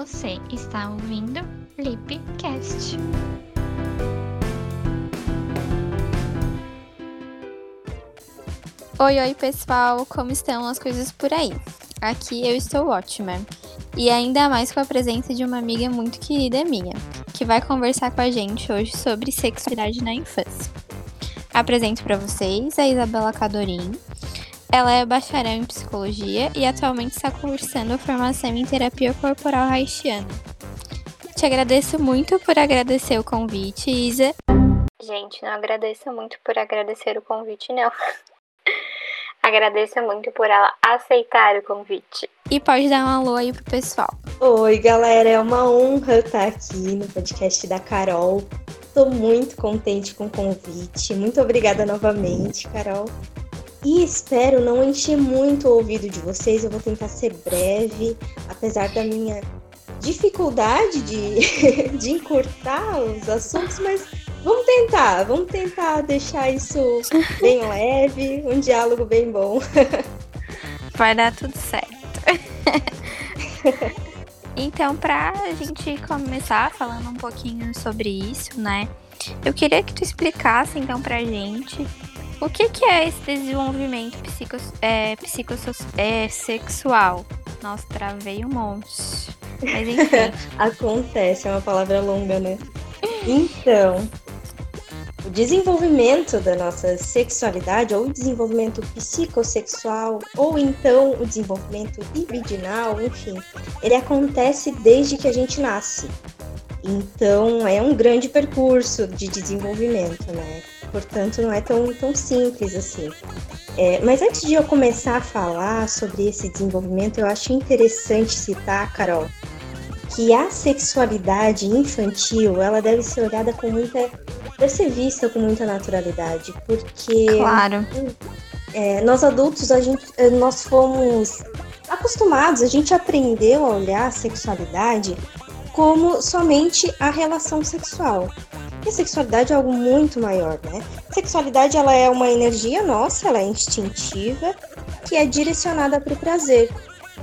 Você está ouvindo Lipcast. Oi, oi pessoal, como estão as coisas por aí? Aqui eu estou ótima. E ainda mais com a presença de uma amiga muito querida minha, que vai conversar com a gente hoje sobre sexualidade na infância. Apresento para vocês a Isabela Cadorim, ela é bacharel em psicologia e atualmente está cursando formação em terapia corporal haitiana. Te agradeço muito por agradecer o convite, Isa. Gente, não agradeço muito por agradecer o convite, não. agradeço muito por ela aceitar o convite. E pode dar um alô aí pro pessoal. Oi, galera, é uma honra estar aqui no podcast da Carol. Estou muito contente com o convite. Muito obrigada novamente, Carol. E espero não encher muito o ouvido de vocês. Eu vou tentar ser breve, apesar da minha dificuldade de, de encurtar os assuntos, mas vamos tentar, vamos tentar deixar isso bem leve, um diálogo bem bom. Vai dar tudo certo. Então, para a gente começar falando um pouquinho sobre isso, né? Eu queria que tu explicasse então pra gente o que, que é esse desenvolvimento psico, é, é, sexual? Nossa, travei um monte. Mas enfim. Acontece, é uma palavra longa, né? Então, o desenvolvimento da nossa sexualidade, ou o desenvolvimento psicossexual, ou então o desenvolvimento libidinal, enfim, ele acontece desde que a gente nasce. Então, é um grande percurso de desenvolvimento, né? Portanto não é tão, tão simples assim. É, mas antes de eu começar a falar sobre esse desenvolvimento, eu acho interessante citar, Carol, que a sexualidade infantil ela deve ser olhada com muita. deve ser vista com muita naturalidade, porque. Claro. É, nós adultos, a gente, é, nós fomos acostumados, a gente aprendeu a olhar a sexualidade como somente a relação sexual. E a sexualidade é algo muito maior, né? A sexualidade ela é uma energia nossa, ela é instintiva, que é direcionada para o prazer.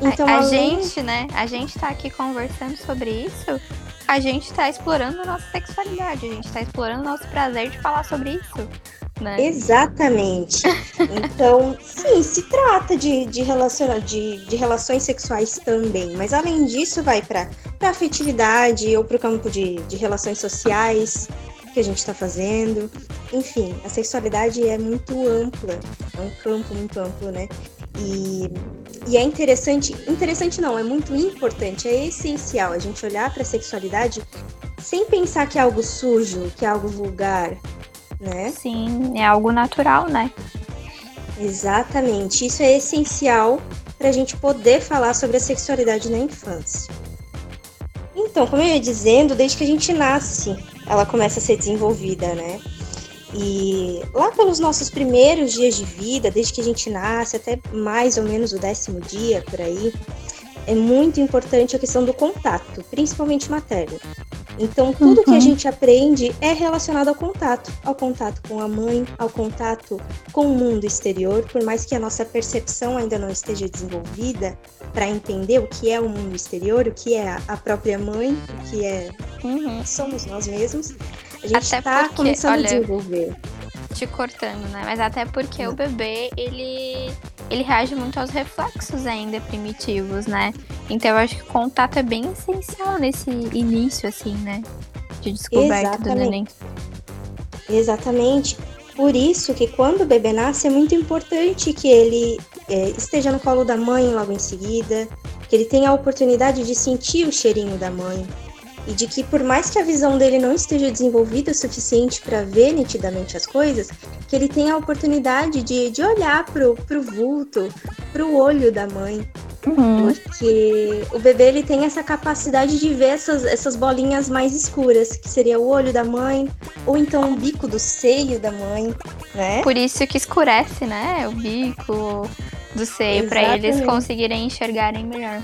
Então, a, a além... gente, né? A gente tá aqui conversando sobre isso. A gente tá explorando a nossa sexualidade, a gente tá explorando o nosso prazer de falar sobre isso. Né? Exatamente. Então, sim, se trata de, de, relaciona, de, de relações sexuais também, mas além disso, vai para afetividade ou para o campo de, de relações sociais que a gente está fazendo. Enfim, a sexualidade é muito ampla, é um campo muito amplo, né? E, e é interessante, interessante não, é muito importante, é essencial a gente olhar para a sexualidade sem pensar que é algo sujo, que é algo vulgar, né? Sim, é algo natural, né? Exatamente. Isso é essencial para a gente poder falar sobre a sexualidade na infância. Então, como eu ia dizendo, desde que a gente nasce, ela começa a ser desenvolvida, né? E lá pelos nossos primeiros dias de vida, desde que a gente nasce até mais ou menos o décimo dia por aí, é muito importante a questão do contato, principalmente materno. Então, tudo uhum. que a uhum. gente aprende é relacionado ao contato, ao contato com a mãe, ao contato com o mundo exterior, por mais que a nossa percepção ainda não esteja desenvolvida para entender o que é o mundo exterior, o que é a própria mãe, o que é uhum. somos nós mesmos. A gente está começando olha, a desenvolver. Te cortando, né? Mas até porque o bebê, ele ele reage muito aos reflexos ainda primitivos, né? Então eu acho que o contato é bem essencial nesse início, assim, né? De descoberta Exatamente. do neném. Exatamente. Por isso que quando o bebê nasce é muito importante que ele é, esteja no colo da mãe logo em seguida, que ele tenha a oportunidade de sentir o cheirinho da mãe, e de que por mais que a visão dele não esteja desenvolvida o suficiente para ver nitidamente as coisas, que ele tenha a oportunidade de, de olhar pro, pro vulto, pro olho da mãe. Uhum. Porque o bebê ele tem essa capacidade de ver essas, essas bolinhas mais escuras, que seria o olho da mãe, ou então o bico do seio da mãe, né? Por isso que escurece, né? O bico do seio, para eles conseguirem enxergarem melhor.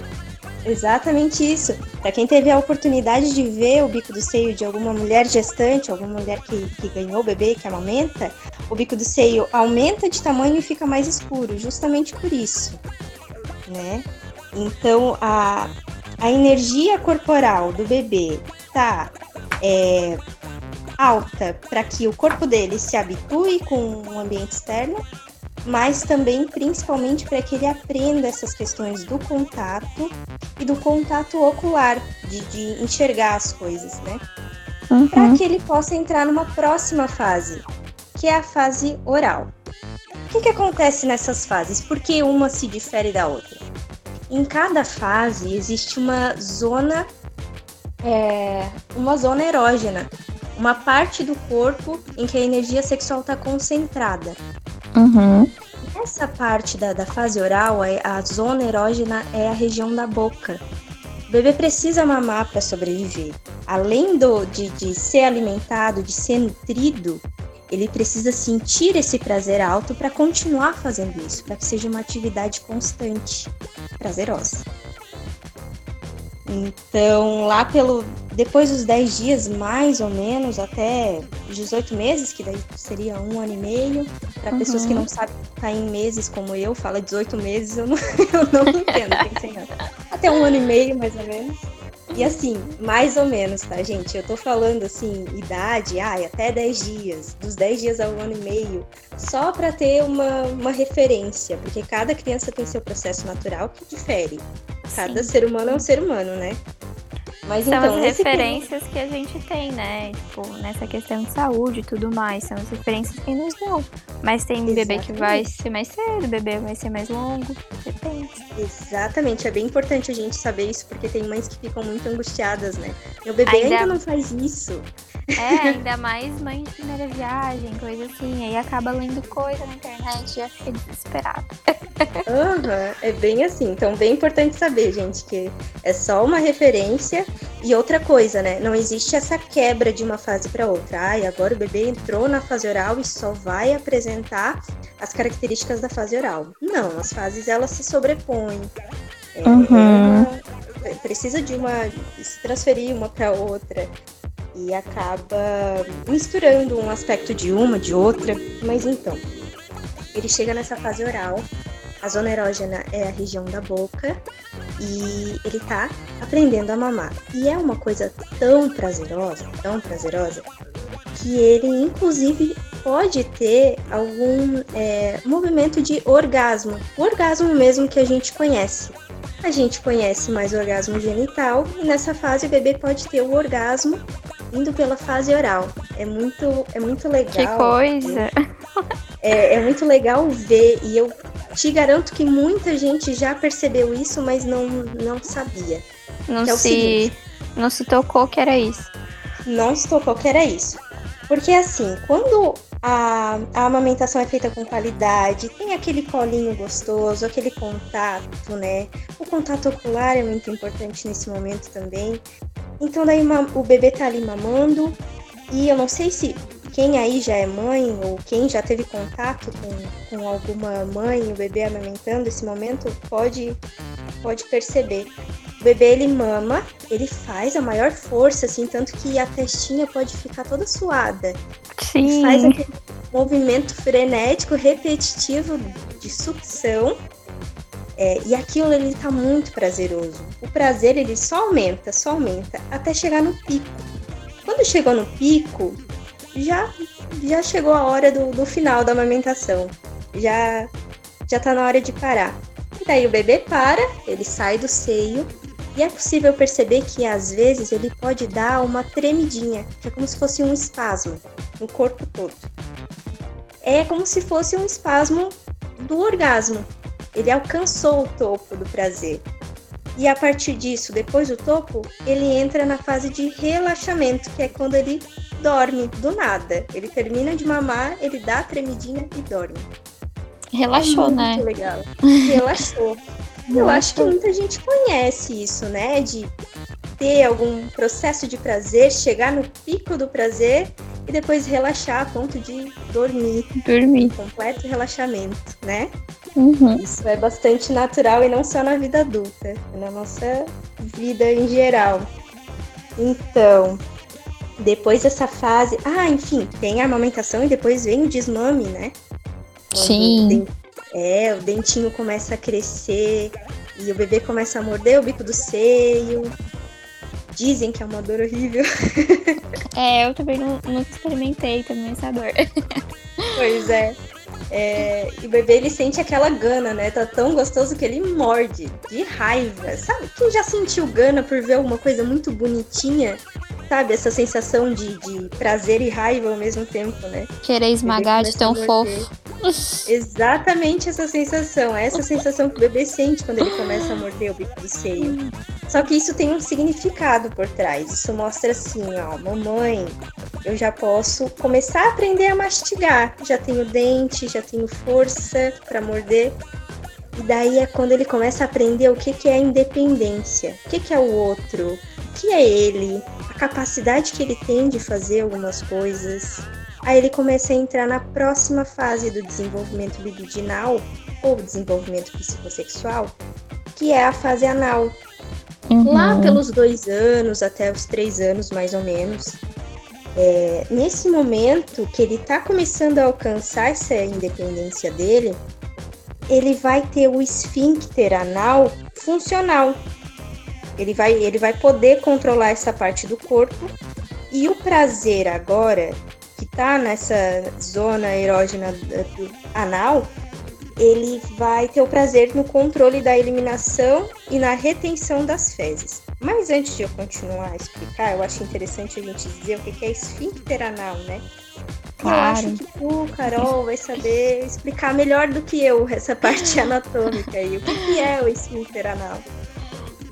Exatamente isso. Para quem teve a oportunidade de ver o bico do seio de alguma mulher gestante, alguma mulher que, que ganhou o bebê, que amamenta, o bico do seio aumenta de tamanho e fica mais escuro, justamente por isso, né? Então, a, a energia corporal do bebê tá é, alta para que o corpo dele se habitue com o ambiente externo, mas também principalmente para que ele aprenda essas questões do contato e do contato ocular, de, de enxergar as coisas, né? Uhum. Para que ele possa entrar numa próxima fase, que é a fase oral. O que, que acontece nessas fases? Por que uma se difere da outra? Em cada fase existe uma zona, é, uma zona erógena, uma parte do corpo em que a energia sexual está concentrada. Uhum. Essa parte da, da fase oral, a, a zona erógena é a região da boca. O bebê precisa mamar para sobreviver. Além do, de, de ser alimentado, de ser nutrido, ele precisa sentir esse prazer alto para continuar fazendo isso, para que seja uma atividade constante, prazerosa. Então, lá pelo depois dos 10 dias, mais ou menos, até 18 meses, que daí seria um ano e meio, para uhum. pessoas que não sabem tá em meses como eu, fala 18 meses, eu não, eu não entendo, até um ano e meio, mais ou menos. E assim, mais ou menos, tá, gente? Eu tô falando assim, idade, ai, até 10 dias, dos 10 dias ao ano e meio, só para ter uma, uma referência, porque cada criança tem seu processo natural que difere. Cada Sim. ser humano é um ser humano, né? Mas são então, as referências que a gente tem, né? Tipo, nessa questão de saúde e tudo mais. São as referências que nos dão. Mas tem Exatamente. bebê que vai ser mais cedo, bebê vai ser mais longo. Depende. Exatamente. É bem importante a gente saber isso, porque tem mães que ficam muito angustiadas, né? Meu bebê ainda, ainda não faz isso. É, ainda mais mãe de primeira viagem, coisa assim. Aí acaba lendo coisa na internet e já fica desesperada. Uhum, é bem assim. Então, bem importante saber, gente, que é só uma referência. E outra coisa, né? Não existe essa quebra de uma fase para outra. Ai, agora o bebê entrou na fase oral e só vai apresentar as características da fase oral. Não, as fases elas se sobrepõem. É, uhum. é, precisa de uma se transferir uma para outra e acaba misturando um aspecto de uma, de outra. Mas então, ele chega nessa fase oral, a zona erógena é a região da boca e ele tá aprendendo a mamar. E é uma coisa tão prazerosa, tão prazerosa, que ele inclusive pode ter algum é, movimento de orgasmo, o orgasmo mesmo que a gente conhece. A gente conhece mais o orgasmo genital e nessa fase o bebê pode ter o orgasmo indo pela fase oral. É muito, é muito legal. Que coisa! É, é muito legal ver e eu te garanto que muita gente já percebeu isso, mas não, não sabia. Não, é se, não se tocou que era isso. Não se tocou que era isso. Porque assim, quando a, a amamentação é feita com qualidade, tem aquele colinho gostoso, aquele contato, né? O contato ocular é muito importante nesse momento também. Então daí o bebê tá ali mamando e eu não sei se quem aí já é mãe ou quem já teve contato com, com alguma mãe, o bebê amamentando esse momento, pode, pode perceber. O bebê ele mama, ele faz a maior força, assim, tanto que a testinha pode ficar toda suada. Sim. Ele faz aquele movimento frenético, repetitivo de sucção. É, e aquilo ele tá muito prazeroso. O prazer ele só aumenta, só aumenta, até chegar no pico. Quando chegou no pico, já, já chegou a hora do, do final da amamentação. Já, já tá na hora de parar. E daí o bebê para, ele sai do seio e é possível perceber que às vezes ele pode dar uma tremidinha, que é como se fosse um espasmo no corpo todo. É como se fosse um espasmo do orgasmo. Ele alcançou o topo do prazer. E a partir disso, depois do topo, ele entra na fase de relaxamento, que é quando ele dorme do nada. Ele termina de mamar, ele dá a tremidinha e dorme. Relaxou, muito né? Muito legal. Relaxou. Eu acho que muita gente conhece isso, né? De ter algum processo de prazer, chegar no pico do prazer e depois relaxar a ponto de dormir. Dormir. Completo relaxamento, né? Uhum. Isso é bastante natural e não só na vida adulta, é na nossa vida em geral. Então, depois dessa fase. Ah, enfim, tem a amamentação e depois vem o desmame, né? Sim. é, o dentinho começa a crescer E o bebê começa a morder o bico do seio. Dizem que é uma dor horrível. É, eu também não, não experimentei também essa dor. Pois é. É, e o bebê ele sente aquela gana, né? Tá tão gostoso que ele morde de raiva. Sabe? Quem já sentiu gana por ver alguma coisa muito bonitinha? Sabe? Essa sensação de, de prazer e raiva ao mesmo tempo, né? Querer esmagar de tão fofo. Exatamente essa sensação. É essa sensação que o bebê sente quando ele começa a morder o bico do seio. Só que isso tem um significado por trás. Isso mostra assim, ó, mamãe, eu já posso começar a aprender a mastigar. Já tenho dente, já tenho força para morder. E daí é quando ele começa a aprender o que, que é independência, o que, que é o outro, que é ele, a capacidade que ele tem de fazer algumas coisas. Aí ele começa a entrar na próxima fase do desenvolvimento libidinal ou desenvolvimento psicossexual, que é a fase anal. Uhum. Lá pelos dois anos, até os três anos mais ou menos. É, nesse momento que ele está começando a alcançar essa independência dele, ele vai ter o esfíncter anal funcional. Ele vai, ele vai poder controlar essa parte do corpo. E o prazer agora, que está nessa zona erógena do anal, ele vai ter o prazer no controle da eliminação e na retenção das fezes. Mas antes de eu continuar a explicar, eu acho interessante a gente dizer o que é esfíncter anal, né? Claro. Eu acho que tu, Carol, vai saber explicar melhor do que eu essa parte anatômica aí. O que, que é o esfíncter anal?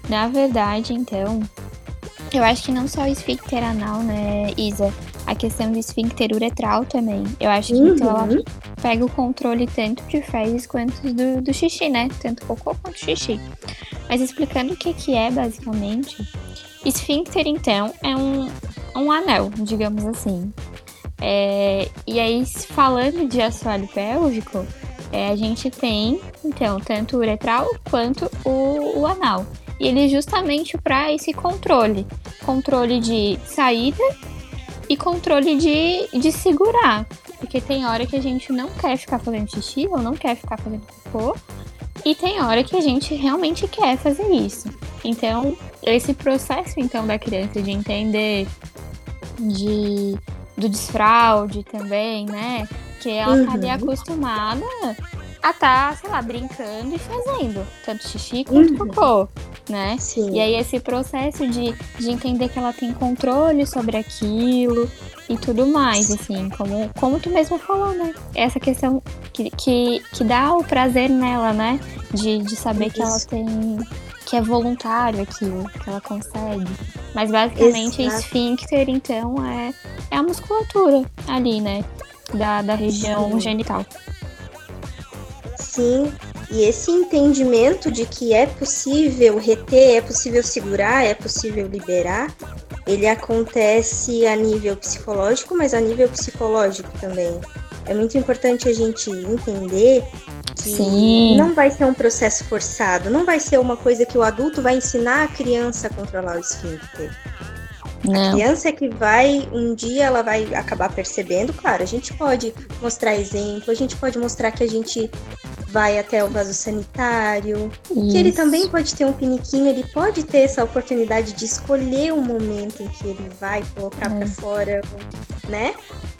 Na verdade, então, eu acho que não só o esfíncter anal, né, Isa? A questão do esfíncter uretral também. Eu acho que então ela Uhum. pega o controle tanto de fezes quanto do, do xixi, né? Tanto cocô quanto xixi. Mas explicando o que, que é, basicamente, esfíncter, então, é um, um anel, digamos assim. É, e aí, falando de assoalho pélvico, é, a gente tem, então, tanto o uretral quanto o, o anal. E ele é justamente para esse controle. Controle de saída e controle de, de segurar. Porque tem hora que a gente não quer ficar fazendo xixi ou não quer ficar fazendo cocô. E tem hora que a gente realmente quer fazer isso. Então, esse processo então da criança de entender de do desfraude também, né? Que ela tá ali Uhum. acostumada a tá, sei lá, brincando e fazendo tanto xixi quanto Uhum. cocô, né? Sim. E aí esse processo de, de entender que ela tem controle sobre aquilo e tudo mais, assim, como, como tu mesmo falou, né? Essa questão que, que, que dá o prazer nela, né? De, de saber que ela Isso. tem. que é voluntário aquilo, que ela consegue. Mas basicamente Exato. esfíncter, então, é, é a musculatura ali, né? Da, da região Sim. genital. Sim, e esse entendimento de que é possível reter, é possível segurar, é possível liberar, ele acontece a nível psicológico, mas a nível psicológico também. É muito importante a gente entender que Sim. não vai ser um processo forçado, não vai ser uma coisa que o adulto vai ensinar a criança a controlar o esfíncter. A Não. criança é que vai, um dia ela vai acabar percebendo, claro, a gente pode mostrar exemplo, a gente pode mostrar que a gente vai até o vaso sanitário, que ele Isso. também pode ter um piniquinho, ele pode ter essa oportunidade de escolher o momento em que ele vai colocar É. pra fora, né?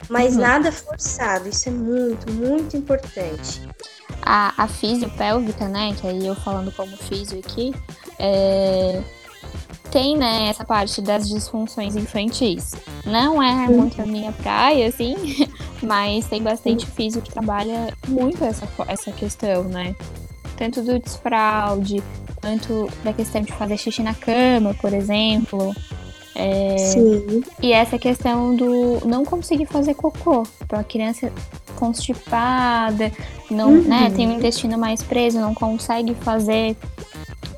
Mas Uhum. nada forçado, isso é muito, muito importante. a, a fisiopélvica, né? Que aí eu falando como físio aqui, é, tem, né, essa parte das disfunções infantis. Não é muito a minha praia, assim, mas tem bastante físio que trabalha muito essa, essa questão, né? Tanto do desfraude, quanto da questão de fazer xixi na cama, por exemplo. É, Sim, e essa questão do não conseguir fazer cocô. Então a criança constipada, não, Uhum. né, tem o intestino mais preso, não consegue fazer.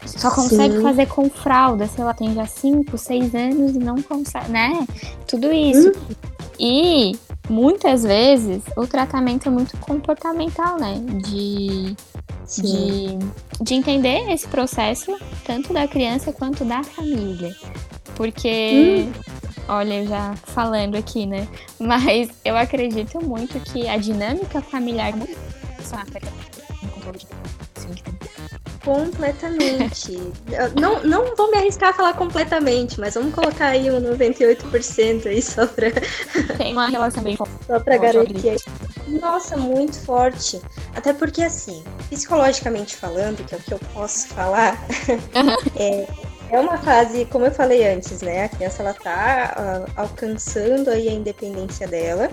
Só consegue Sim. fazer com fralda, sei lá, tem já 5, 6 anos e não consegue, né? Tudo isso. Uhum. E muitas vezes o tratamento é muito comportamental, né? De, sim. de, de entender esse processo, tanto da criança quanto da família. Porque, olha, eu já falando aqui, né? Mas eu acredito muito que a dinâmica familiar é muito Completamente. não, não vou me arriscar a falar completamente, mas vamos colocar aí um 98% aí só pra. Tem uma relação bem forte. Só pra garantir. Nossa, muito forte. Até porque, assim, psicologicamente falando, que é o que eu posso falar, é, é uma fase, como eu falei antes, né? A criança ela tá uh, alcançando aí a independência dela.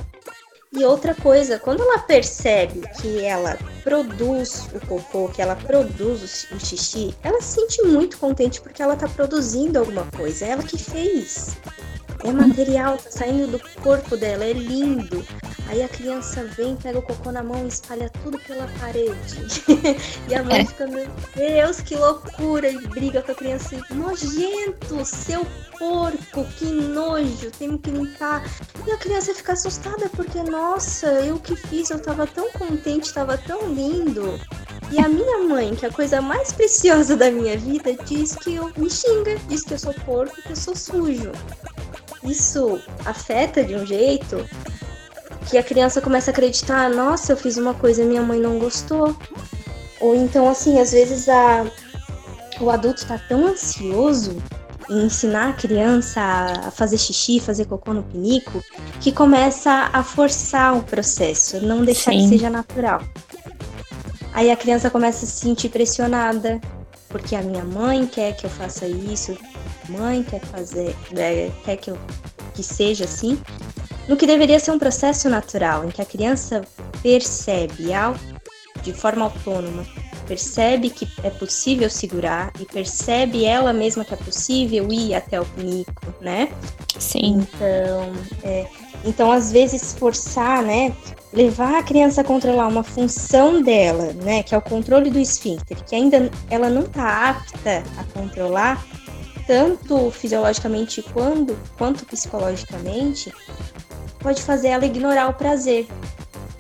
E outra coisa, quando ela percebe que ela produz o cocô, que ela produz o xixi, ela se sente muito contente porque ela tá produzindo alguma coisa. É ela que fez. É material, tá saindo do corpo dela, é lindo. Aí a criança vem, pega o cocô na mão e espalha tudo pela parede. e a mãe é. fica, meu Deus, que loucura! E briga com a criança assim, nojento, seu porco, que nojo, temos que limpar. E a criança fica assustada porque, nossa, eu que fiz, eu tava tão contente, tava tão lindo. E a minha mãe, que é a coisa mais preciosa da minha vida, diz que eu me xinga, diz que eu sou porco, que eu sou sujo isso afeta de um jeito que a criança começa a acreditar, nossa, eu fiz uma coisa e minha mãe não gostou. Ou então, assim, às vezes a, o adulto está tão ansioso em ensinar a criança a fazer xixi, fazer cocô no pinico, que começa a forçar o processo, não deixar Sim. que seja natural. Aí a criança começa a se sentir pressionada, porque a minha mãe quer que eu faça isso, mãe quer fazer, é, quer que eu que seja assim, no que deveria ser um processo natural, em que a criança percebe ao, de forma autônoma, percebe que é possível segurar e percebe ela mesma que é possível ir até o pinico, né? Sim. Então, é, então às vezes forçar, né, levar a criança a controlar uma função dela, né, que é o controle do esfíncter, que ainda ela não está apta a controlar, tanto fisiologicamente quanto, quanto psicologicamente, pode fazer ela ignorar o prazer.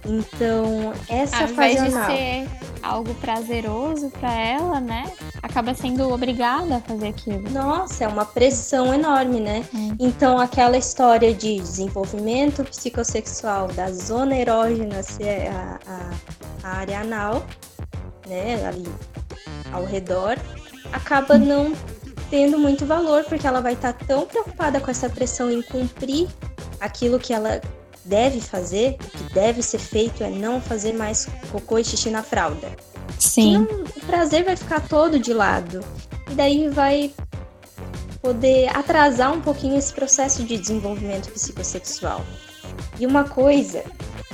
Então, essa Ao fase invés de ser algo prazeroso para ela, né? Acaba sendo obrigada a fazer aquilo. Nossa, é uma pressão enorme, né? Hum. Então, aquela história de desenvolvimento psicossexual da zona erógena ser a, a, a área anal, né? Ali ao redor, acaba não tendo muito valor, porque ela vai estar tá tão preocupada com essa pressão em cumprir aquilo que ela deve fazer, o que deve ser feito é não fazer mais cocô e xixi na fralda. Sim. Não, o prazer vai ficar todo de lado. E daí vai poder atrasar um pouquinho esse processo de desenvolvimento psicossexual. E uma coisa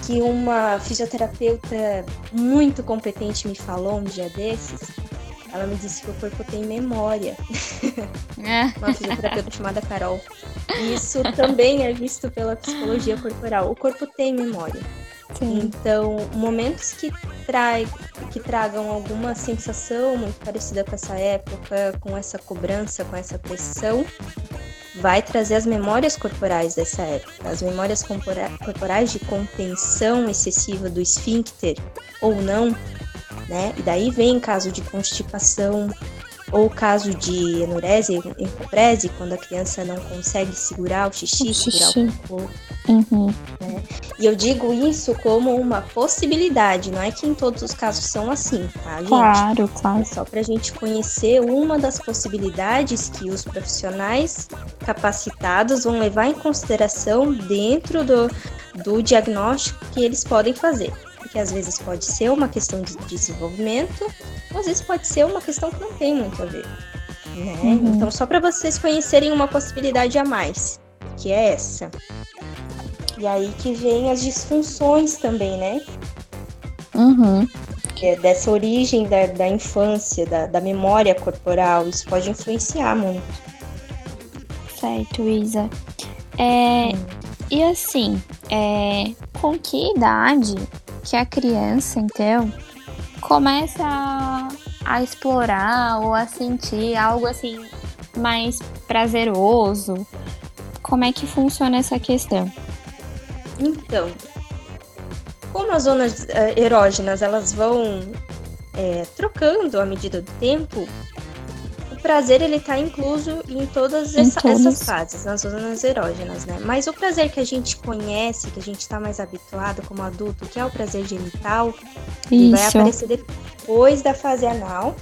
que uma fisioterapeuta muito competente me falou um dia desses ela me disse que o corpo tem memória. É. Uma fisioterapeuta chamada Carol. E isso também é visto pela psicologia corporal. O corpo tem memória. Sim. Então, momentos que, trai, que tragam alguma sensação muito parecida com essa época, com essa cobrança, com essa pressão, vai trazer as memórias corporais dessa época, as memórias corporais de contenção excessiva do esfíncter ou não, né? E daí vem caso de constipação ou caso de enurese, encoprese, quando a criança não consegue segurar o xixi, o segurar xixi. o cocô. Uhum. Né? E eu digo isso como uma possibilidade, não é que em todos os casos são assim, tá, gente? Claro, claro. É só pra gente conhecer uma das possibilidades que os profissionais capacitados vão levar em consideração dentro do, do diagnóstico que eles podem fazer que às vezes pode ser uma questão de desenvolvimento, ou às vezes pode ser uma questão que não tem muito a ver. Né? Uhum. Então, só para vocês conhecerem uma possibilidade a mais, que é essa. E aí que vem as disfunções também, né? Uhum. É dessa origem da, da infância, da, da memória corporal, isso pode influenciar muito. Certo, Isa. É, hum. E assim, é, com que idade que a criança, então, começa a, a explorar ou a sentir algo assim mais prazeroso. Como é que funciona essa questão? Então, como as zonas uh, erógenas elas vão é, trocando à medida do tempo, prazer ele tá incluso em todas em essa, essas fases, nas zonas erógenas, né? Mas o prazer que a gente conhece, que a gente está mais habituado como adulto, que é o prazer genital, vai aparecer depois da fase anal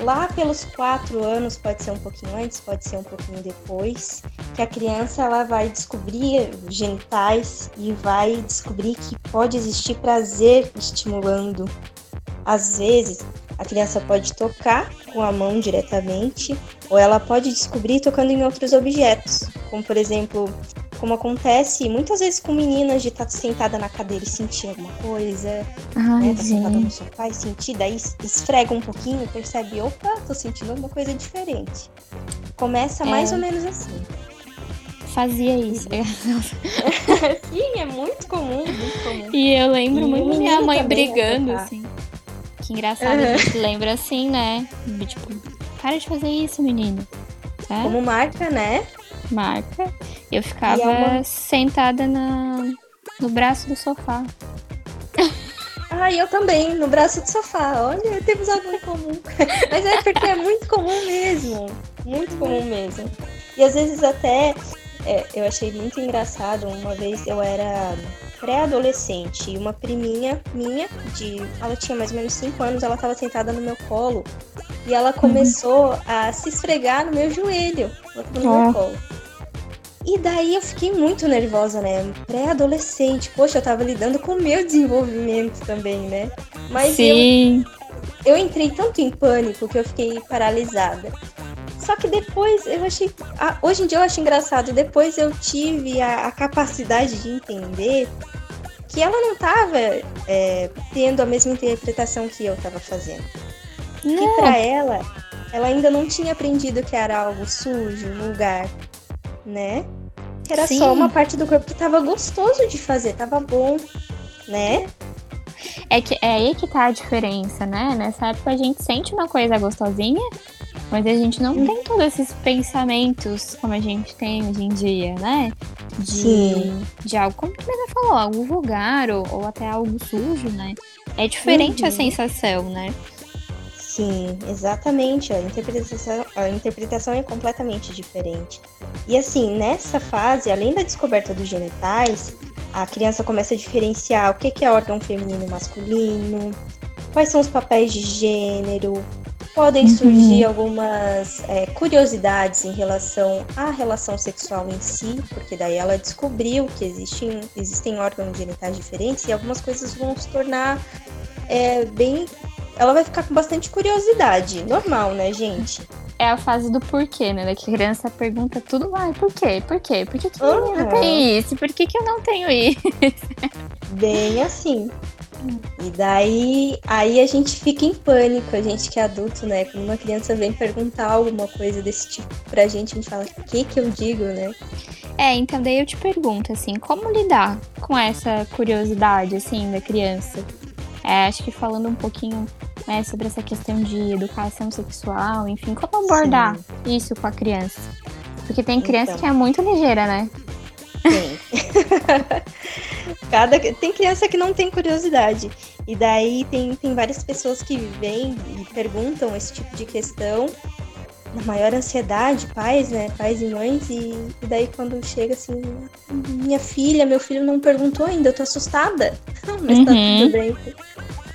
lá pelos quatro anos, pode ser um pouquinho antes, pode ser um pouquinho depois, que a criança ela vai descobrir genitais e vai descobrir que pode existir prazer estimulando. Às vezes, a criança pode tocar com a mão diretamente, ou ela pode descobrir tocando em outros objetos, como por exemplo como acontece muitas vezes com meninas de estar tá sentada na cadeira e sentir alguma coisa, Ai, né? Tá sentada no sofá e sentir, daí esfrega um pouquinho e percebe, opa, tô sentindo alguma coisa diferente. Começa é. mais ou menos assim. Fazia isso. Sim, é muito comum, muito comum. E eu lembro e muito minha mãe brigando, assim. Que engraçado, uhum. a gente lembra assim, né? Tipo, para de fazer isso, menino. É? Como marca, né? marca. Eu ficava é uma... sentada na, no braço do sofá. Ah, eu também, no braço do sofá. Olha, temos algo em comum. Mas é porque é muito comum mesmo. Muito comum mesmo. E às vezes até é, eu achei muito engraçado. Uma vez eu era pré-adolescente e uma priminha minha, de, ela tinha mais ou menos 5 anos, ela estava sentada no meu colo e ela começou uhum. a se esfregar no meu joelho, no meu colo. E daí eu fiquei muito nervosa, né? Pré-adolescente. Poxa, eu tava lidando com o meu desenvolvimento também, né? Mas Sim. Eu, eu entrei tanto em pânico que eu fiquei paralisada. Só que depois eu achei. hoje em dia eu acho engraçado. Depois eu tive a, a capacidade de entender que ela não tava é, tendo a mesma interpretação que eu tava fazendo. Não. Que pra ela, ela ainda não tinha aprendido que era algo sujo, vulgar, né? Era Sim. só uma parte do corpo que tava gostoso de fazer, tava bom, né? É, que, é aí que tá a diferença, né? Nessa época a gente sente uma coisa gostosinha, mas a gente não tem todos esses pensamentos como a gente tem hoje em dia, né? De, Sim. de algo, como tu mesmo falou, algo vulgar ou, ou até algo sujo, né? É diferente uhum. a sensação, né? Sim, exatamente. A interpretação, a interpretação é completamente diferente. E assim, nessa fase, além da descoberta dos genitais, a criança começa a diferenciar o que é órgão feminino e masculino, quais são os papéis de gênero, podem uhum. surgir algumas é, curiosidades em relação à relação sexual em si, porque daí ela descobriu que existem, existem órgãos genitais diferentes e algumas coisas vão se tornar é, bem ela vai ficar com bastante curiosidade. Normal, né, gente? É a fase do porquê, né? Da criança pergunta tudo, ai, por quê? Por quê? Por que, que uhum. eu tenho isso? Por que, que eu não tenho isso? Bem assim. E daí, aí a gente fica em pânico, a gente que é adulto, né? Quando uma criança vem perguntar alguma coisa desse tipo pra gente, a gente fala, o que que eu digo, né? É, então daí eu te pergunto, assim, como lidar com essa curiosidade, assim, da criança? É, acho que falando um pouquinho né, sobre essa questão de educação sexual, enfim, como abordar Sim. isso com a criança. Porque tem criança então. que é muito ligeira, né? Tem. Cada, tem criança que não tem curiosidade. E daí tem, tem várias pessoas que vêm e perguntam esse tipo de questão na maior ansiedade, pais, né? Pais e mães, e, e, daí quando chega assim, minha filha, meu filho não perguntou ainda, eu tô assustada. Mas uhum. tá tudo uhum. bem.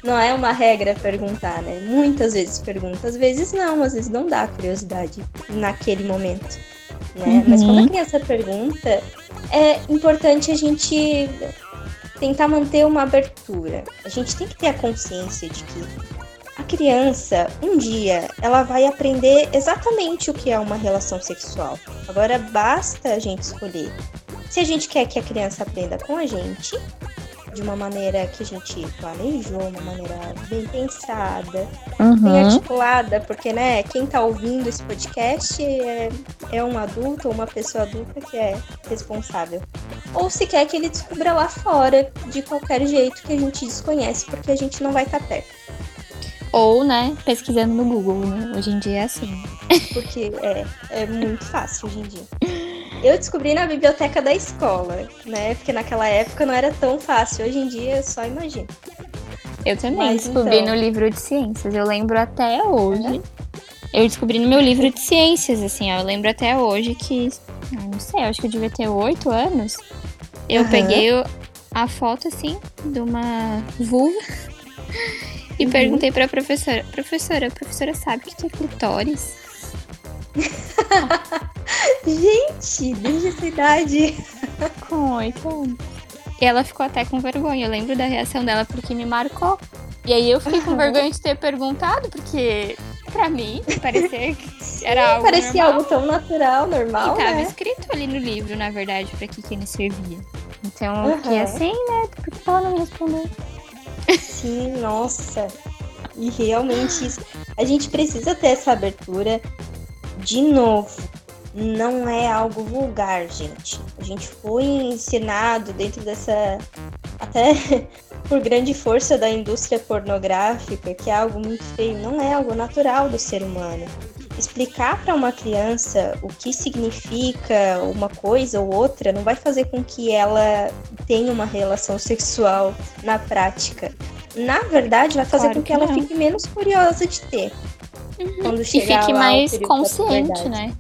Não é uma regra perguntar, né? Muitas vezes pergunta, às vezes não, às vezes não dá curiosidade naquele momento. Né? Uhum. Mas quando a criança pergunta, é importante a gente tentar manter uma abertura. A gente tem que ter a consciência de que a criança, um dia, ela vai aprender exatamente o que é uma relação sexual. Agora basta a gente escolher se a gente quer que a criança aprenda com a gente, de uma maneira que a gente planejou, uma maneira bem pensada, uhum. bem articulada, porque, né, quem tá ouvindo esse podcast é, é um adulto ou uma pessoa adulta que é responsável. Ou se quer que ele descubra lá fora, de qualquer jeito que a gente desconhece, porque a gente não vai estar tá perto. Ou, né, pesquisando no Google, né? Hoje em dia é assim. Porque é, é muito fácil hoje em dia. Eu descobri na biblioteca da escola, né? Porque naquela época não era tão fácil. Hoje em dia, só imagino. Eu também Mas, descobri então... no livro de ciências. Eu lembro até hoje. Eu descobri no meu livro de ciências, assim, ó. Eu lembro até hoje que. Não sei, eu acho que eu devia ter oito anos. Eu uhum. peguei a foto, assim, de uma vulva. E uhum. perguntei pra professora: Professora, a professora sabe que é clitóris? Gente, desde essa idade. Com oito anos. E ela ficou até com vergonha. Eu lembro da reação dela porque me marcou. E aí eu fiquei com vergonha de ter perguntado, porque pra mim parecia que era algo. Parecia normal. algo tão natural, normal. E tava né? escrito ali no livro, na verdade, pra que, que ele servia. Então eu fiquei assim, né? Por que ela não me respondeu? Sim, nossa. E realmente isso. A gente precisa ter essa abertura de novo. Não é algo vulgar, gente. A gente foi ensinado dentro dessa. Até por grande força da indústria pornográfica, que é algo muito feio, não é algo natural do ser humano. Explicar para uma criança o que significa uma coisa ou outra não vai fazer com que ela tenha uma relação sexual na prática. Na verdade, vai fazer claro com que, que ela fique menos curiosa de ter. Uhum. E fique mais consciente, né?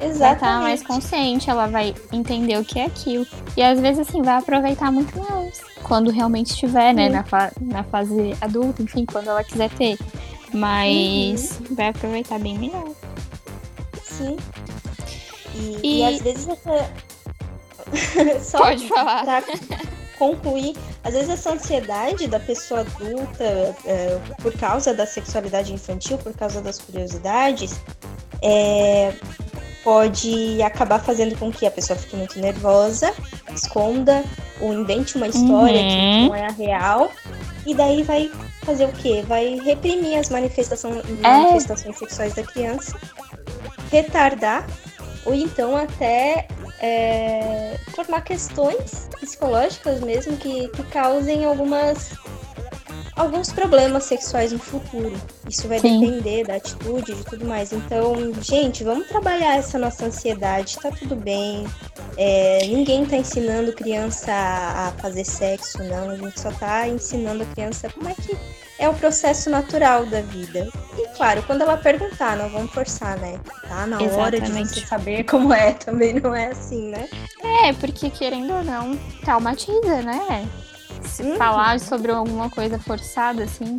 Exatamente. Vai estar mais consciente, ela vai entender o que é aquilo. E às vezes, assim, vai aproveitar muito mais. Quando realmente estiver, né, na, fa na fase adulta, enfim, quando ela quiser ter. Mas uhum. vai aproveitar bem melhor. Sim. E, e... e às vezes essa. Só Pode falar. Pra concluir, às vezes essa ansiedade da pessoa adulta é, por causa da sexualidade infantil, por causa das curiosidades, é, pode acabar fazendo com que a pessoa fique muito nervosa, esconda ou invente uma história uhum. que não é a real, e daí vai fazer o quê? Vai reprimir as manifestações, é. manifestações sexuais da criança, retardar, ou então até é, tornar questões psicológicas mesmo que, que causem algumas alguns problemas sexuais no futuro. Isso vai Sim. depender da atitude, de tudo mais. Então, gente, vamos trabalhar essa nossa ansiedade. Tá tudo bem. É, ninguém tá ensinando criança a, a fazer sexo, não. A gente só tá ensinando a criança como é que é o processo natural da vida. E claro, quando ela perguntar, não vamos forçar, né? Tá na Exatamente. hora de você saber como é, também não é assim, né? É, porque querendo ou não, traumatiza, né? Se uhum. falar sobre alguma coisa forçada, assim.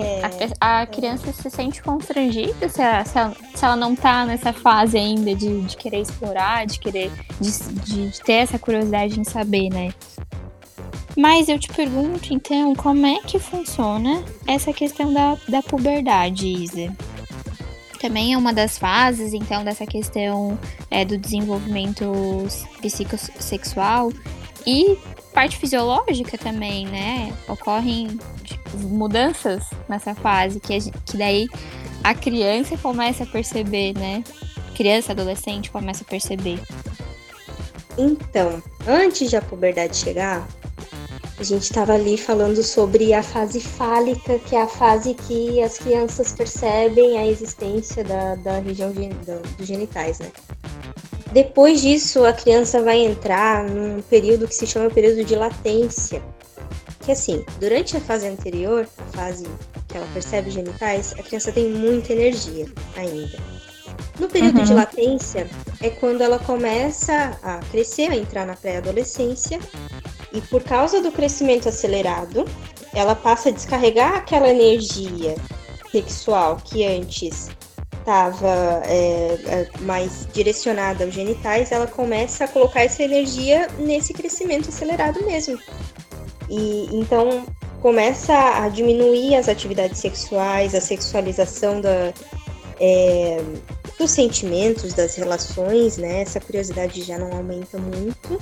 É, a, a, criança é. se sente constrangida se ela, se, ela, se ela, não tá nessa fase ainda de, de querer explorar, de querer de, de ter essa curiosidade em saber, né? Mas eu te pergunto, então, como é que funciona essa questão da, da puberdade, Isa? Também é uma das fases, então, dessa questão é, do desenvolvimento psicossexual e parte fisiológica também, né? Ocorrem tipo, mudanças nessa fase, que, que daí a criança começa a perceber, né? Criança, adolescente começa a perceber. Então, antes de a puberdade chegar, a gente estava ali falando sobre a fase fálica, que é a fase que as crianças percebem a existência da, da região de, da, dos genitais, né? Depois disso, a criança vai entrar num período que se chama período de latência. Que assim, durante a fase anterior, a fase que ela percebe os genitais, a criança tem muita energia ainda. No período uhum. de latência é quando ela começa a crescer, a entrar na pré-adolescência e por causa do crescimento acelerado, ela passa a descarregar aquela energia sexual que antes estava é, é, mais direcionada aos genitais, ela começa a colocar essa energia nesse crescimento acelerado mesmo. E então começa a diminuir as atividades sexuais, a sexualização da, é, dos sentimentos, das relações, né? Essa curiosidade já não aumenta muito.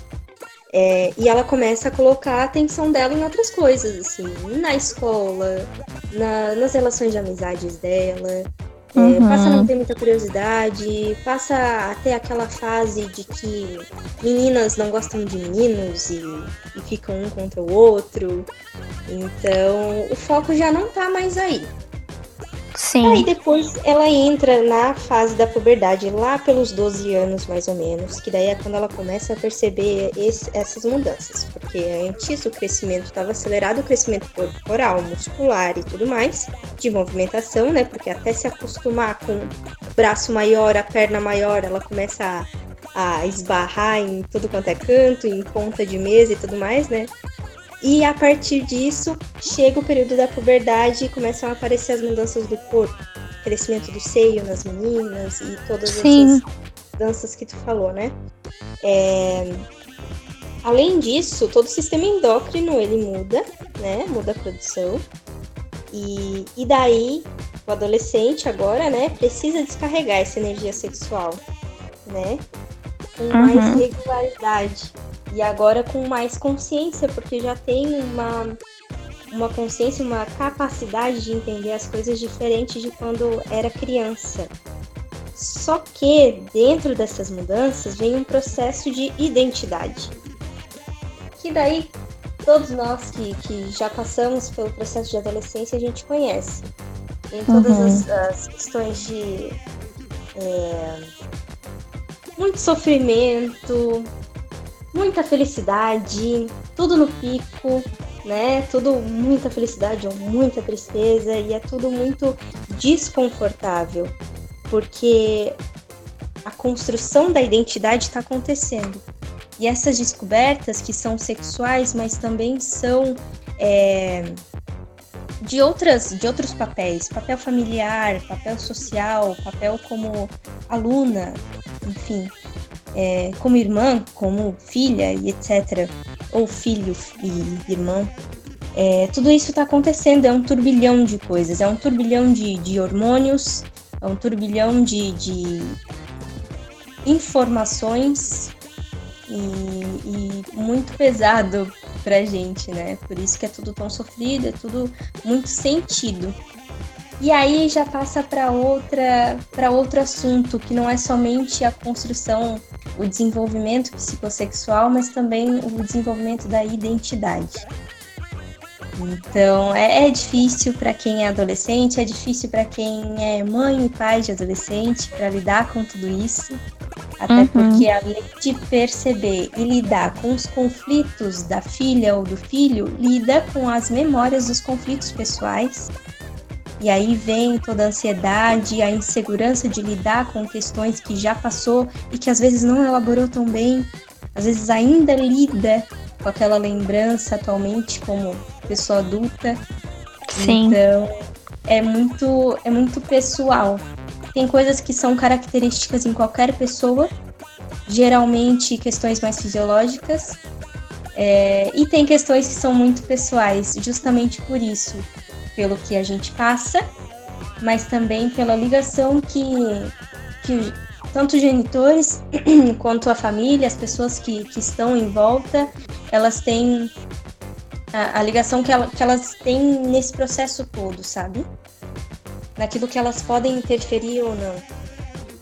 É, e ela começa a colocar a atenção dela em outras coisas, assim, na escola, na, nas relações de amizades dela. É, uhum. Passa a não ter muita curiosidade, passa a ter aquela fase de que meninas não gostam de meninos e, e ficam um contra o outro. Então o foco já não tá mais aí. Sim. Aí depois ela entra na fase da puberdade, lá pelos 12 anos mais ou menos, que daí é quando ela começa a perceber esse, essas mudanças. Porque antes o crescimento estava acelerado, o crescimento corporal, muscular e tudo mais, de movimentação, né? Porque até se acostumar com o braço maior, a perna maior, ela começa a, a esbarrar em tudo quanto é canto, em ponta de mesa e tudo mais, né? E a partir disso, chega o período da puberdade e começam a aparecer as mudanças do corpo. Crescimento do seio nas meninas e todas Sim. essas danças que tu falou, né? É... Além disso, todo o sistema endócrino ele muda, né? Muda a produção. E, e daí, o adolescente agora, né, precisa descarregar essa energia sexual, né? Com mais Uhum. regularidade. E agora com mais consciência, porque já tem uma, uma consciência, uma capacidade de entender as coisas diferente de quando era criança. Só que dentro dessas mudanças vem um processo de identidade. Que daí todos nós que, que já passamos pelo processo de adolescência a gente conhece. Tem todas Uhum. as, as questões de é, muito sofrimento, muita felicidade, tudo no pico, né? Tudo muita felicidade ou muita tristeza e é tudo muito desconfortável, porque a construção da identidade está acontecendo. E essas descobertas que são sexuais, mas também são é, de outras de outros papéis, papel familiar, papel social, papel como aluna, enfim, é, como irmã, como filha e etc, ou filho e irmão. É, tudo isso está acontecendo, é um turbilhão de coisas, é um turbilhão de, de hormônios, é um turbilhão de, de informações e, e muito pesado pra gente, né? Por isso que é tudo tão sofrido, é tudo muito sentido. E aí já passa para outra para outro assunto que não é somente a construção, o desenvolvimento psicossexual, mas também o desenvolvimento da identidade. Então é, é difícil para quem é adolescente, é difícil para quem é mãe e pai de adolescente para lidar com tudo isso. Até Uhum. porque além de perceber e lidar com os conflitos da filha ou do filho, lida com as memórias dos conflitos pessoais. E aí vem toda a ansiedade, a insegurança de lidar com questões que já passou e que às vezes não elaborou tão bem, às vezes ainda lida com aquela lembrança atualmente como pessoa adulta. Sim. Então, é muito, é muito pessoal. Tem coisas que são características em qualquer pessoa, geralmente questões mais fisiológicas, é, e tem questões que são muito pessoais, justamente por isso, pelo que a gente passa, mas também pela ligação que, que tanto os genitores quanto a família, as pessoas que, que estão em volta, elas têm a, a ligação que, ela- que elas têm nesse processo todo, sabe? Naquilo que elas podem interferir ou não.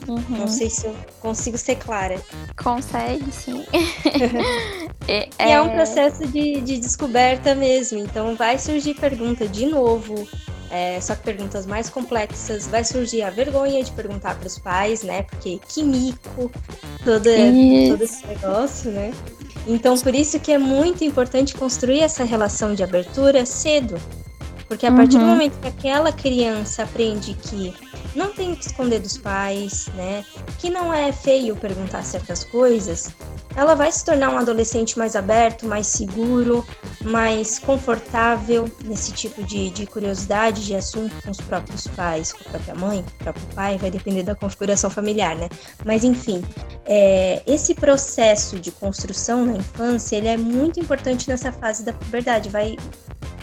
Uhum. Não sei se eu consigo ser clara. Consegue, sim. E é um processo de, de descoberta mesmo. Então vai surgir pergunta de novo. é, só que perguntas mais complexas. Vai surgir a vergonha de perguntar para os pais, né? Porque que mico, todo esse negócio, né? Então, por isso que é muito importante construir essa relação de abertura cedo. Porque a partir do Uhum. momento que aquela criança aprende que não tem que esconder dos pais, né? Que não é feio perguntar certas coisas, ela vai se tornar um adolescente mais aberto, mais seguro, mais confortável nesse tipo de, de curiosidade, de assunto com os próprios pais, com a própria mãe, com o próprio pai, vai depender da configuração familiar, né? Mas enfim, é, esse processo de construção na infância, ele é muito importante nessa fase da puberdade, vai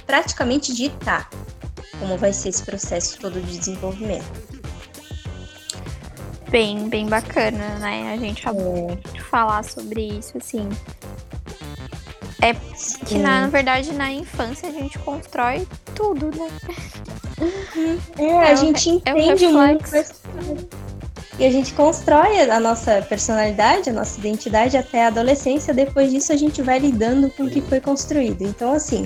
praticamente ditar como vai ser esse processo todo de desenvolvimento. Bem, bem bacana, né? A gente falar sobre isso, assim. É que, na, na verdade, na infância a gente constrói tudo, né? É, É a o gente é entende muito reflexo. e a gente constrói a nossa personalidade, a nossa identidade até a adolescência. Depois disso, a gente vai lidando com o que foi construído. Então, assim,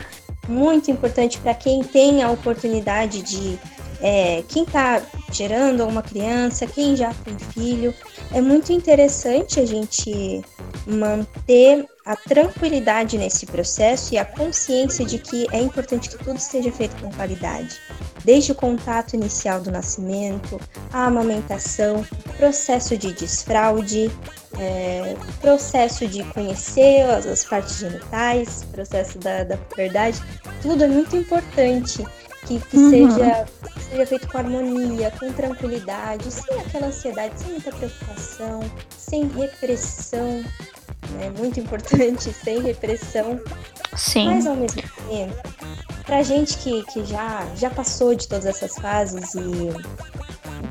muito importante para quem tem a oportunidade de. É, quem está gerando uma criança, quem já tem filho, é muito interessante a gente manter a tranquilidade nesse processo e a consciência de que é importante que tudo seja feito com qualidade. Desde o contato inicial do nascimento, a amamentação, processo de desfraude, é, processo de conhecer as, as, partes genitais, processo da, da puberdade, tudo é muito importante que, que uhum. seja, seja feito com harmonia, com tranquilidade, sem aquela ansiedade, sem muita preocupação, sem repressão, né? Muito importante, sem repressão. Sim. Mas ao mesmo tempo, pra gente que, que já, já passou de todas essas fases e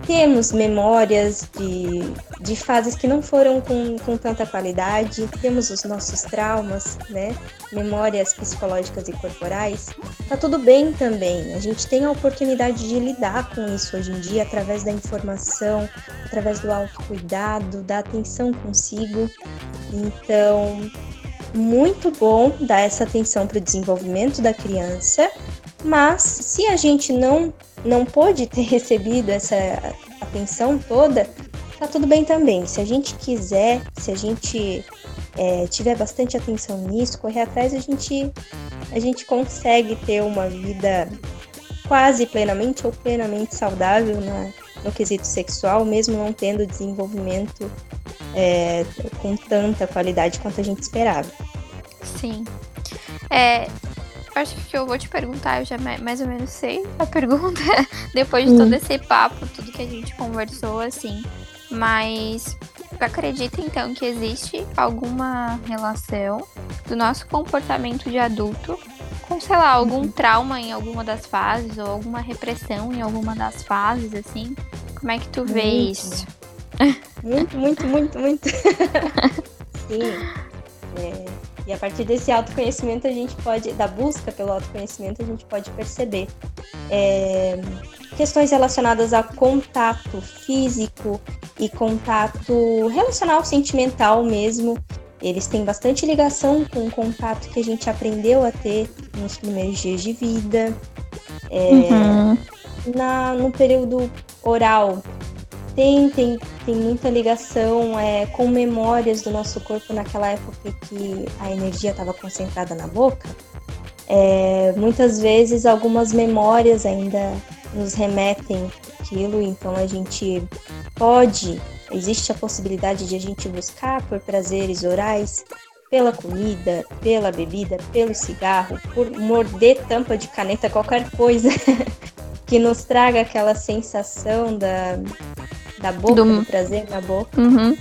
temos memórias de, de fases que não foram com, com tanta qualidade, temos os nossos traumas, né? Memórias psicológicas e corporais. Tá tudo bem também. A gente tem a oportunidade de lidar com isso hoje em dia através da informação, através do autocuidado, da atenção consigo. Então, muito bom dar essa atenção para o desenvolvimento da criança, mas se a gente não não pôde ter recebido essa atenção toda, tá tudo bem também. Se a gente quiser, se a gente é, tiver bastante atenção nisso, correr atrás, a gente, a gente consegue ter uma vida quase plenamente ou plenamente saudável na, no quesito sexual, mesmo não tendo desenvolvimento é, com tanta qualidade quanto a gente esperava. Sim. É, acho que eu vou te perguntar, eu já mais ou menos sei a pergunta, depois de hum. todo esse papo, tudo que a gente conversou, assim. Mas tu acredita então que existe alguma relação do nosso comportamento de adulto com, sei lá, algum uhum. trauma em alguma das fases ou alguma repressão em alguma das fases, assim? Como é que tu vê muito. isso? Muito, muito, muito, muito. Sim. É, e a partir desse autoconhecimento a gente pode, da busca pelo autoconhecimento, a gente pode perceber é, questões relacionadas a contato físico e contato relacional, sentimental mesmo. Eles têm bastante ligação com o contato que a gente aprendeu a ter nos primeiros dias de vida. É, uhum. na, no período oral, tem, tem, tem muita ligação é, com memórias do nosso corpo naquela época que a energia estava concentrada na boca. É, muitas vezes algumas memórias ainda nos remetem aquilo, então a gente pode, existe a possibilidade de a gente buscar por prazeres orais, pela comida, pela bebida, pelo cigarro, por morder tampa de caneta, qualquer coisa que nos traga aquela sensação da, da boca, do, do prazer na boca. Uhum.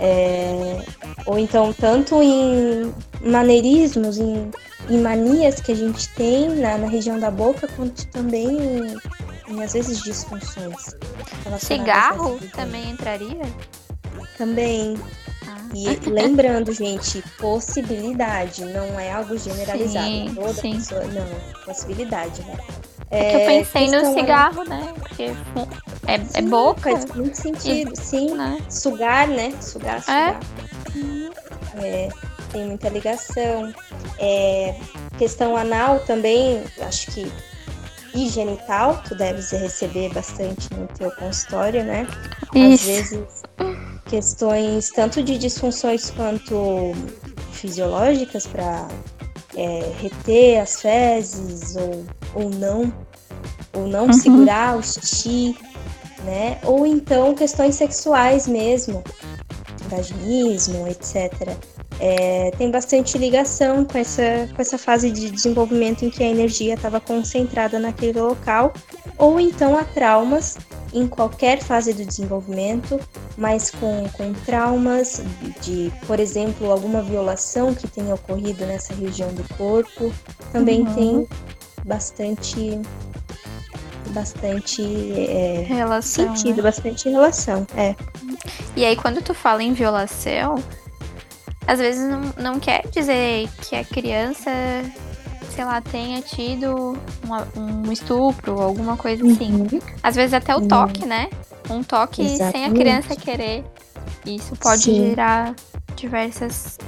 É, ou então, tanto em maneirismos, em, em, manias que a gente tem na, na região da boca, quanto também em, em às vezes, disfunções. Cigarro também entraria? Também. E lembrando, gente, possibilidade, não é algo generalizado. Sim, Toda sim. pessoa. Não, possibilidade, né? É que eu é, pensei no cigarro, né? Porque é, é boca. Faz muito sentido, e, sim. Né? Sugar, né? Sugar, é. sugar. É. é tem muita ligação. É, questão anal também, acho que e genital, tu deves receber bastante no teu consultório, né? Às vezes questões tanto de disfunções quanto fisiológicas para é, reter as fezes ou, ou não, ou não uhum. segurar o xixi, né? Ou então questões sexuais mesmo, vaginismo, etc. É, tem bastante ligação com essa, com essa fase de desenvolvimento em que a energia estava concentrada naquele local, ou então a traumas em qualquer fase do desenvolvimento, mas com, com traumas de, por exemplo, alguma violação que tenha ocorrido nessa região do corpo, também uhum. tem bastante bastante é, relação, sentido, né? bastante relação, é. E aí quando tu fala em violação, às vezes não, não quer dizer que a criança, sei lá, tenha tido uma, um estupro, alguma coisa assim. Uhum. Às vezes até o uhum. toque, né? Um toque Exatamente. sem a criança querer. Isso pode Sim. gerar diversas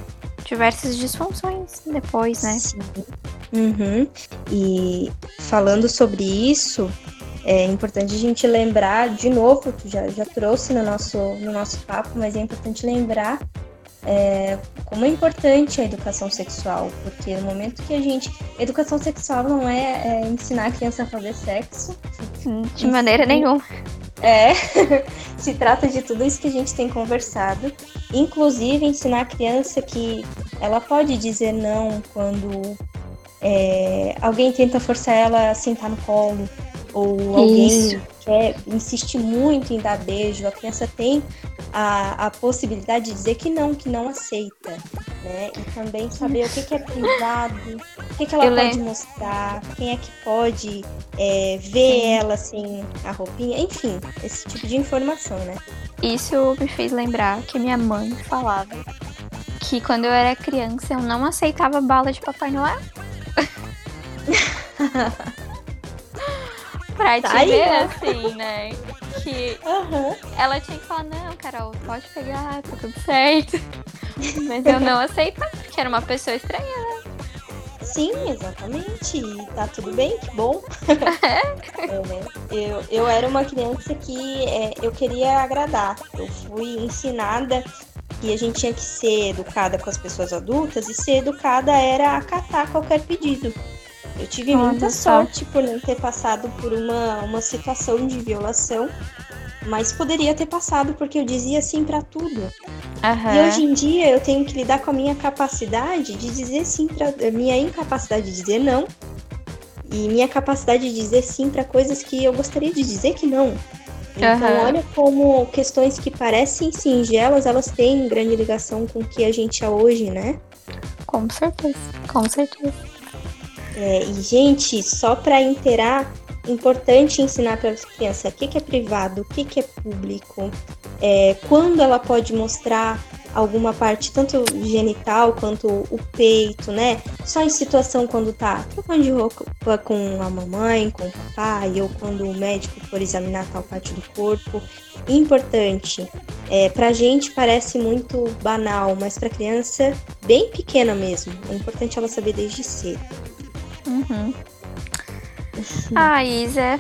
diversas disfunções depois, né? Sim. Uhum. E falando sobre isso, é importante a gente lembrar, de novo, já, já trouxe no nosso, no nosso papo, mas é importante lembrar é, como é importante a educação sexual, porque no momento que a gente. Educação sexual não é, é ensinar a criança a fazer sexo. De maneira nenhuma. É, se trata de tudo isso que a gente tem conversado, inclusive ensinar a criança que ela pode dizer não quando é, alguém tenta forçar ela a sentar no colo, ou alguém quer insiste muito em dar beijo, a criança tem a, a possibilidade de dizer que não, que não aceita, né? E também saber o que, que é privado, o que, que ela Eu pode lembro. mostrar, quem é que pode é, ver Sim. ela assim, a roupinha, enfim, esse tipo de informação, né? Isso me fez lembrar que minha mãe falava que quando eu era criança eu não aceitava bala de Papai Noel. pra tá te aí, ver né? assim, né? Que uhum. ela tinha que falar, não, Carol, pode pegar, tá tudo certo. Mas eu não aceitava, porque era uma pessoa estranha, né? Sim, exatamente. E tá tudo bem, que bom. é, eu, eu era uma criança que é, eu queria agradar. Eu fui ensinada que a gente tinha que ser educada com as pessoas adultas e ser educada era acatar qualquer pedido. Eu tive muita sorte por não ter passado por uma, uma situação de violação, mas poderia ter passado porque eu dizia sim para tudo. Uhum. E hoje em dia eu tenho que lidar com a minha capacidade de dizer sim para minha incapacidade de dizer não e minha capacidade de dizer sim para coisas que eu gostaria de dizer que não. Então, uhum. olha como questões que parecem singelas, elas têm grande ligação com o que a gente é hoje, né? Com certeza, com certeza. É, e, gente, só para inteirar, importante ensinar para as crianças o que, que, é privado, o que, que é público, é, quando ela pode mostrar alguma parte, tanto genital quanto o peito, né? Só em situação quando tá trocando de roupa com a mamãe, com o papai, ou quando o médico for examinar tal parte do corpo. Importante, é, pra gente parece muito banal, mas pra criança, bem pequena mesmo, é importante ela saber desde cedo. Uhum. Ah, Isa,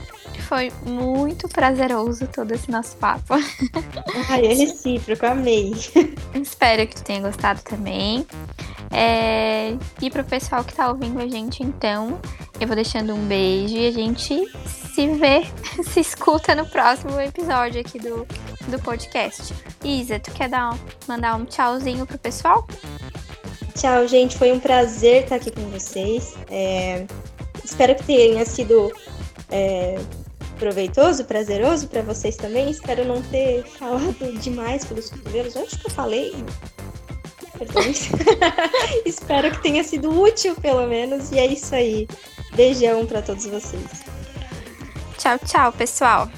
foi muito prazeroso todo esse nosso papo. Ai, é recíproco, amei. Espero que tu tenha gostado também. É... E pro pessoal que tá ouvindo a gente, então, eu vou deixando um beijo e a gente se vê, se escuta no próximo episódio aqui do, do podcast. Isa, tu quer dar um, mandar um tchauzinho pro pessoal? Tchau, gente. Foi um prazer estar aqui com vocês. É... Espero que tenha sido é... proveitoso, prazeroso para vocês também. Espero não ter falado demais pelos cotovelos. Onde que eu falei? Espero que tenha sido útil, pelo menos. E é isso aí. Beijão para todos vocês. Tchau, tchau, pessoal.